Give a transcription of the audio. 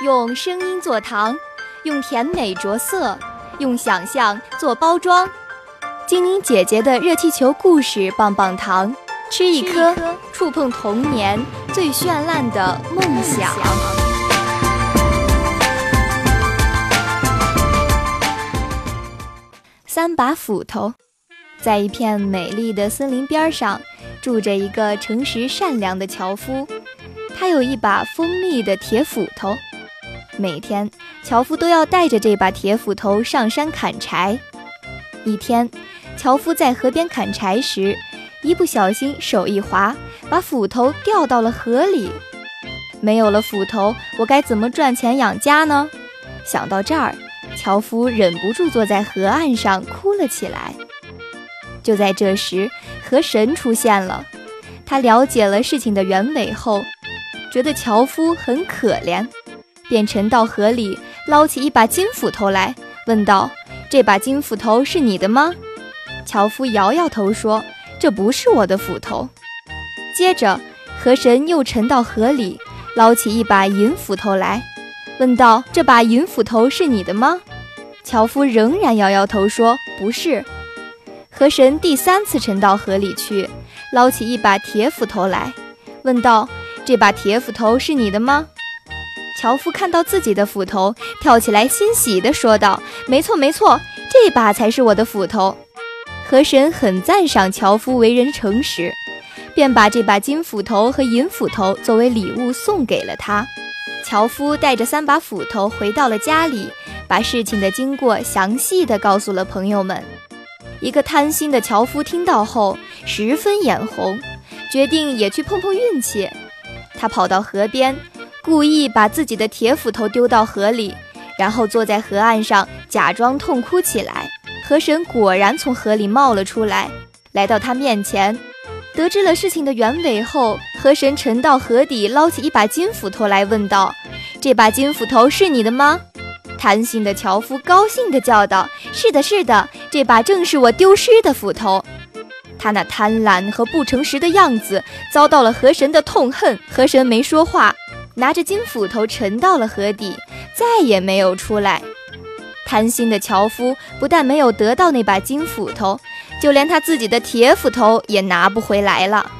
用声音做糖，用甜美着色，用想象做包装。精灵姐姐的热气球故事棒棒糖，吃一颗，触碰童年最绚烂的梦想。三把斧头，在一片美丽的森林边上，住着一个诚实善良的樵夫，他有一把锋利的铁斧头。每天，樵夫都要带着这把铁斧头上山砍柴。一天，樵夫在河边砍柴时，一不小心手一滑，把斧头掉到了河里。没有了斧头，我该怎么赚钱养家呢？想到这儿，樵夫忍不住坐在河岸上哭了起来。就在这时，河神出现了。他了解了事情的原委后，觉得樵夫很可怜。便沉到河里，捞起一把金斧头来，问道：“这把金斧头是你的吗？”樵夫摇摇头说：“这不是我的斧头。”接着，河神又沉到河里，捞起一把银斧头来，问道：“这把银斧头是你的吗？”樵夫仍然摇摇头说：“不是。”河神第三次沉到河里去，捞起一把铁斧头来，问道：“这把铁斧头是你的吗？”樵夫看到自己的斧头，跳起来，欣喜地说道：“没错，没错，这把才是我的斧头。”河神很赞赏樵夫为人诚实，便把这把金斧头和银斧头作为礼物送给了他。樵夫带着三把斧头回到了家里，把事情的经过详细的告诉了朋友们。一个贪心的樵夫听到后十分眼红，决定也去碰碰运气。他跑到河边。故意把自己的铁斧头丢到河里，然后坐在河岸上假装痛哭起来。河神果然从河里冒了出来，来到他面前，得知了事情的原委后，河神沉到河底，捞起一把金斧头来，问道：“这把金斧头是你的吗？”贪心的樵夫高兴地叫道：“是的，是的，这把正是我丢失的斧头。”他那贪婪和不诚实的样子遭到了河神的痛恨。河神没说话。拿着金斧头沉到了河底，再也没有出来。贪心的樵夫不但没有得到那把金斧头，就连他自己的铁斧头也拿不回来了。